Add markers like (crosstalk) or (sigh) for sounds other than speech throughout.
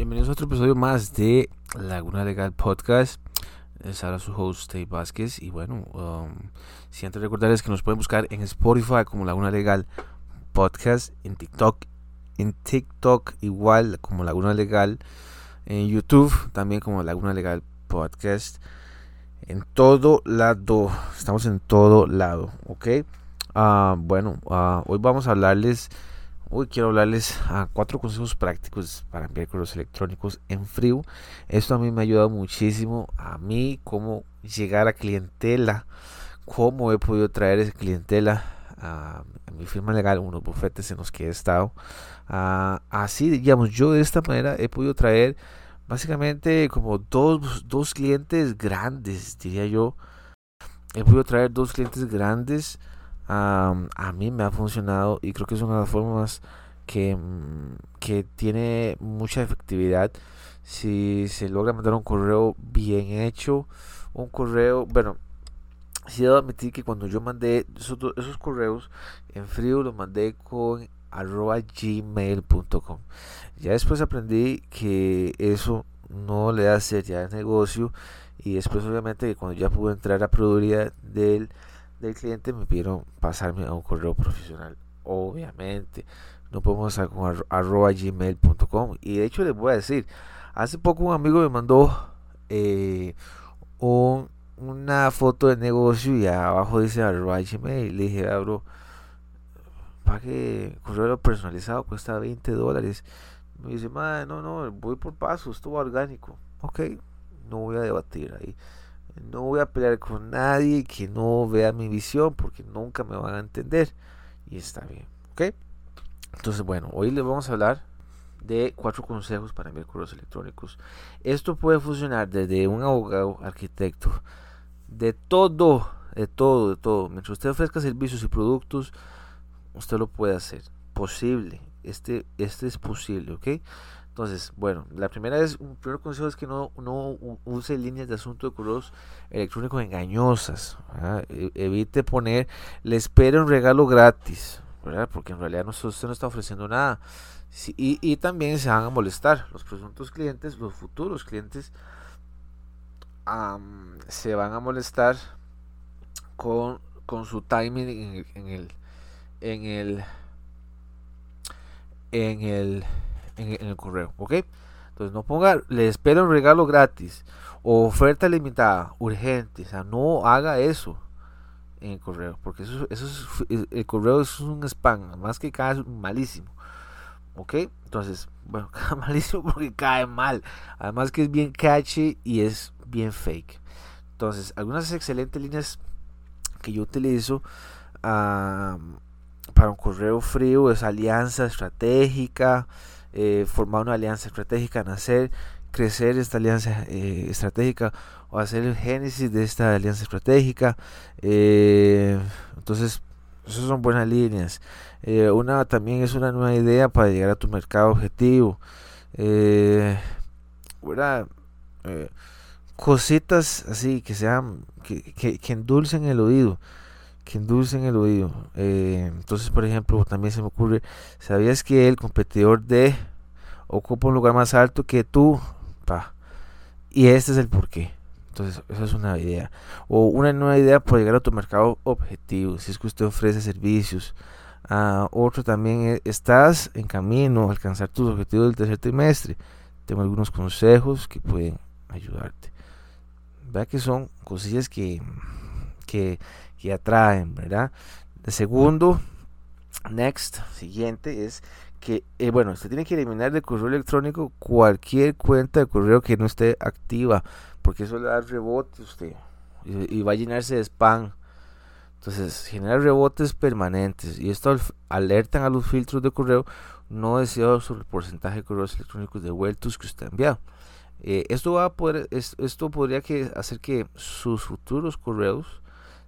Bienvenidos a otro episodio más de Laguna Legal Podcast. Es ahora su host, Dave Vázquez. Y bueno, um, si antes recordarles que nos pueden buscar en Spotify como Laguna Legal Podcast, en TikTok, en TikTok igual como Laguna Legal, en YouTube también como Laguna Legal Podcast. En todo lado, estamos en todo lado, ¿ok? Uh, bueno, uh, hoy vamos a hablarles Hoy quiero hablarles a cuatro consejos prácticos para enviar correos electrónicos en frío. Esto a mí me ha ayudado muchísimo a mí cómo llegar a clientela, cómo he podido traer esa clientela a, mi firma legal, unos bufetes en los que he estado. Así, digamos, yo de esta manera he podido traer básicamente como dos, dos clientes grandes, diría yo. He podido traer dos clientes grandes a mí me ha funcionado y creo que es una de las formas que, mm, que tiene mucha efectividad. Si se logra mandar un correo bien hecho un correo bueno si debo admitir que cuando yo mandé esos, correos en frío los mandé con arroba gmail.com ya después aprendí que eso no le da ya de negocio y después obviamente que cuando ya pude entrar a productividad del del cliente me pidieron pasarme a un correo profesional. Obviamente, no podemos estar con arroba gmail.com. Y de hecho les voy a decir, hace poco un amigo me mandó eh, una foto de negocio y abajo dice arroba gmail. Le dije, abro, pague correo personalizado, cuesta 20 dólares. Me dice, no, no, voy por pasos, va orgánico. Ok, no voy a debatir ahí. No voy a pelear con nadie que no vea mi visión porque nunca me van a entender. Y está bien, ¿ok? Entonces, bueno, hoy les vamos a hablar de cuatro consejos para enviar correos electrónicos. Esto puede funcionar desde un abogado, arquitecto, de todo, de todo, de todo. Mientras usted ofrezca servicios y productos, usted lo puede hacer. Posible. Este, este es posible, ¿ok? Entonces, bueno, la primera es, un primer consejo es que no, no use líneas de asunto de correos electrónicos engañosas. E, evite poner, le espero un regalo gratis. Porque en realidad no, usted no está ofreciendo nada. y, y, también se van a molestar los presuntos clientes, los futuros clientes, se van a molestar con, con su timing en en el, en el, en el en, el correo, ¿ok? Entonces no ponga, le espero un regalo gratis o oferta limitada, urgente, o sea, no haga eso en el correo, porque eso, eso es, el correo es un spam, más que cae malísimo, ¿ok? Entonces, bueno, (laughs) cae malísimo porque cae mal, además que es bien catchy y es bien fake. Entonces, algunas excelentes líneas que yo utilizo para un correo frío es alianza estratégica, eh, formar una alianza estratégica, nacer, crecer esta alianza eh, estratégica o hacer el génesis de esta alianza estratégica. Eh, entonces, esas son buenas líneas. una también es una nueva idea para llegar a tu mercado objetivo. cositas así que sean que, que endulcen el oído que endulcen el oído. Eh, entonces, por ejemplo, también se me ocurre, ¿sabías que el competidor de ocupa un lugar más alto que tú? Pa. Y este es el porqué. Entonces, esa es una idea. O una nueva idea para llegar a tu mercado objetivo, si es que usted ofrece servicios. Uh, otro también es, estás en camino a alcanzar tus objetivos del tercer trimestre. Tengo algunos consejos que pueden ayudarte. Vea que son cosillas que, que, que atraen, ¿verdad? Segundo, next, siguiente, es que, eh, bueno, usted tiene que eliminar de correo electrónico cualquier cuenta de correo que no esté activa, porque eso le da rebote a usted y, va a llenarse de spam. Entonces, genera rebotes permanentes y esto alertan a los filtros de correo no deseados sobre el porcentaje de correos electrónicos devueltos que usted ha enviado. Eh, esto va a poder, esto podría que hacer que sus futuros correos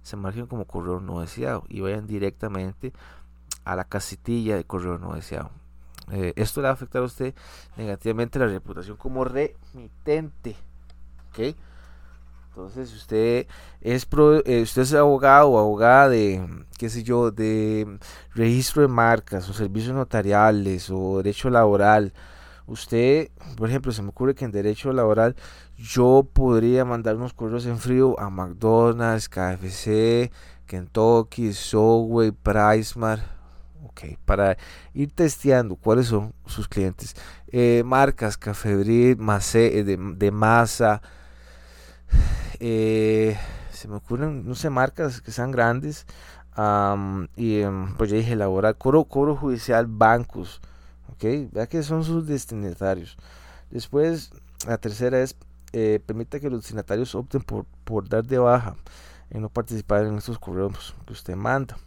se marquen como correo no deseado y vayan directamente a la casetilla de correo no deseado. Eh, esto le va a afectar a usted negativamente la reputación como remitente. ¿Ok? Entonces, usted es, eh, usted es abogado o abogada de, qué sé yo, de registro de marcas o servicios notariales o derecho laboral Usted, por ejemplo, se me ocurre que en derecho laboral yo podría mandar unos correos en frío a McDonald's, KFC, Kentucky, Subway, PriceMart, ok, para ir testeando cuáles son sus clientes. Eh, marcas, Cafebril, Macé, de, de masa, eh, se me ocurren, no sé, marcas que sean grandes. y em, pues ya dije, elaborar cobro, cobro judicial, bancos, vea que son sus destinatarios. Después, la tercera es, eh, permita que los destinatarios opten por, por dar de baja en no participar en estos correos que usted manda.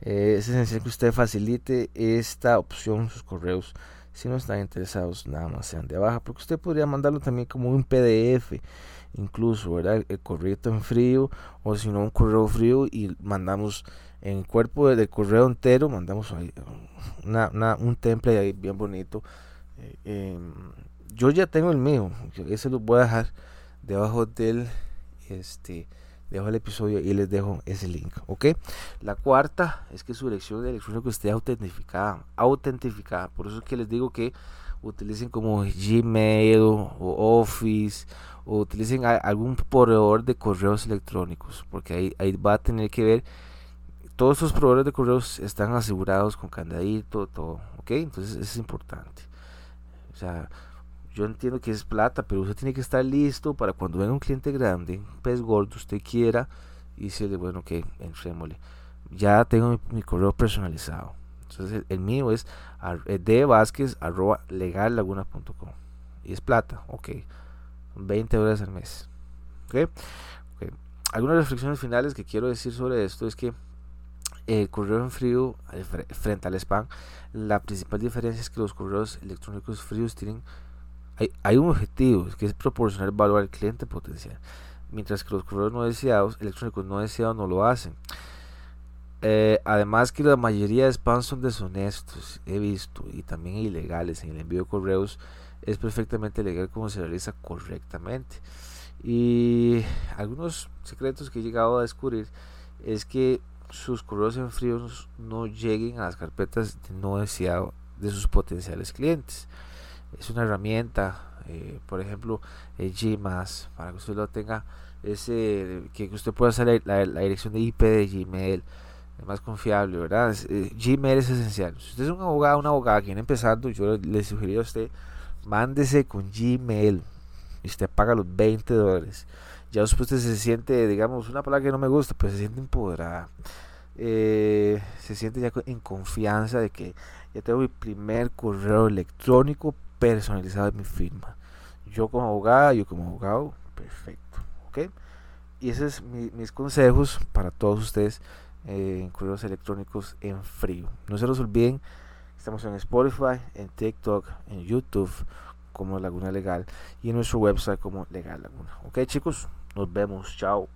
Eh, es esencial que usted facilite esta opción en sus correos si no están interesados nada más sean de baja porque usted podría mandarlo también como un PDF incluso ¿verdad? el correo en frío o si no un correo frío y mandamos en cuerpo del correo entero mandamos ahí una, un template ahí bien bonito eh, em, yo ya tengo el mío ese lo voy a dejar debajo del este dejo el episodio y les dejo ese link, ¿ok? La cuarta es que su dirección de electrónico esté autentificada, autentificada. Por eso es que les digo que utilicen como Gmail o Office o utilicen algún proveedor de correos electrónicos, porque ahí, ahí va a tener que ver todos estos proveedores de correos están asegurados con candadito, todo, ¿ok? Entonces es importante. O sea, yo entiendo que es plata, pero usted tiene que estar listo para cuando venga un cliente grande, un pez gordo, usted quiera, y decirle, bueno, que entrémosle. Ya tengo mi, correo personalizado. Entonces el, mío es eh, dvasquez.legallaguna.com y es plata, ok. 20 dólares al mes. ¿Okay? Algunas reflexiones finales que quiero decir sobre esto es que el correo en frío frente al spam, la principal diferencia es que los correos electrónicos fríos tienen hay, un objetivo, que es proporcionar valor al cliente potencial, mientras que los correos no deseados, electrónicos no deseados, no lo hacen. Eh, además que la mayoría de spam son deshonestos, he visto, y también ilegales en el envío de correos, es perfectamente legal como se realiza correctamente. Y algunos secretos que he llegado a descubrir es que sus correos en frío no lleguen a las carpetas de no deseado de sus potenciales clientes es una herramienta, eh, por ejemplo, el Gmail, para que usted lo tenga, ese, que usted pueda hacer la, dirección de IP de Gmail, es más confiable, ¿verdad? Eh, Gmail es esencial. Si usted es un abogado, una abogada que viene empezando, yo le, sugeriría a usted, mándese con Gmail y usted paga los 20 dólares. Ya después usted se siente, digamos, una palabra que no me gusta, pues se siente empoderada. Eh, se siente ya en confianza de que ya tengo mi primer correo electrónico personalizado de mi firma. Yo como abogada, yo como abogado, perfecto. ¿Ok? Y esos son mis consejos para todos ustedes eh, en correos electrónicos en frío. No se los olviden, estamos en Spotify, en TikTok, en YouTube como Laguna Legal y en nuestro website como Legal Laguna. Ok chicos, nos vemos, chao.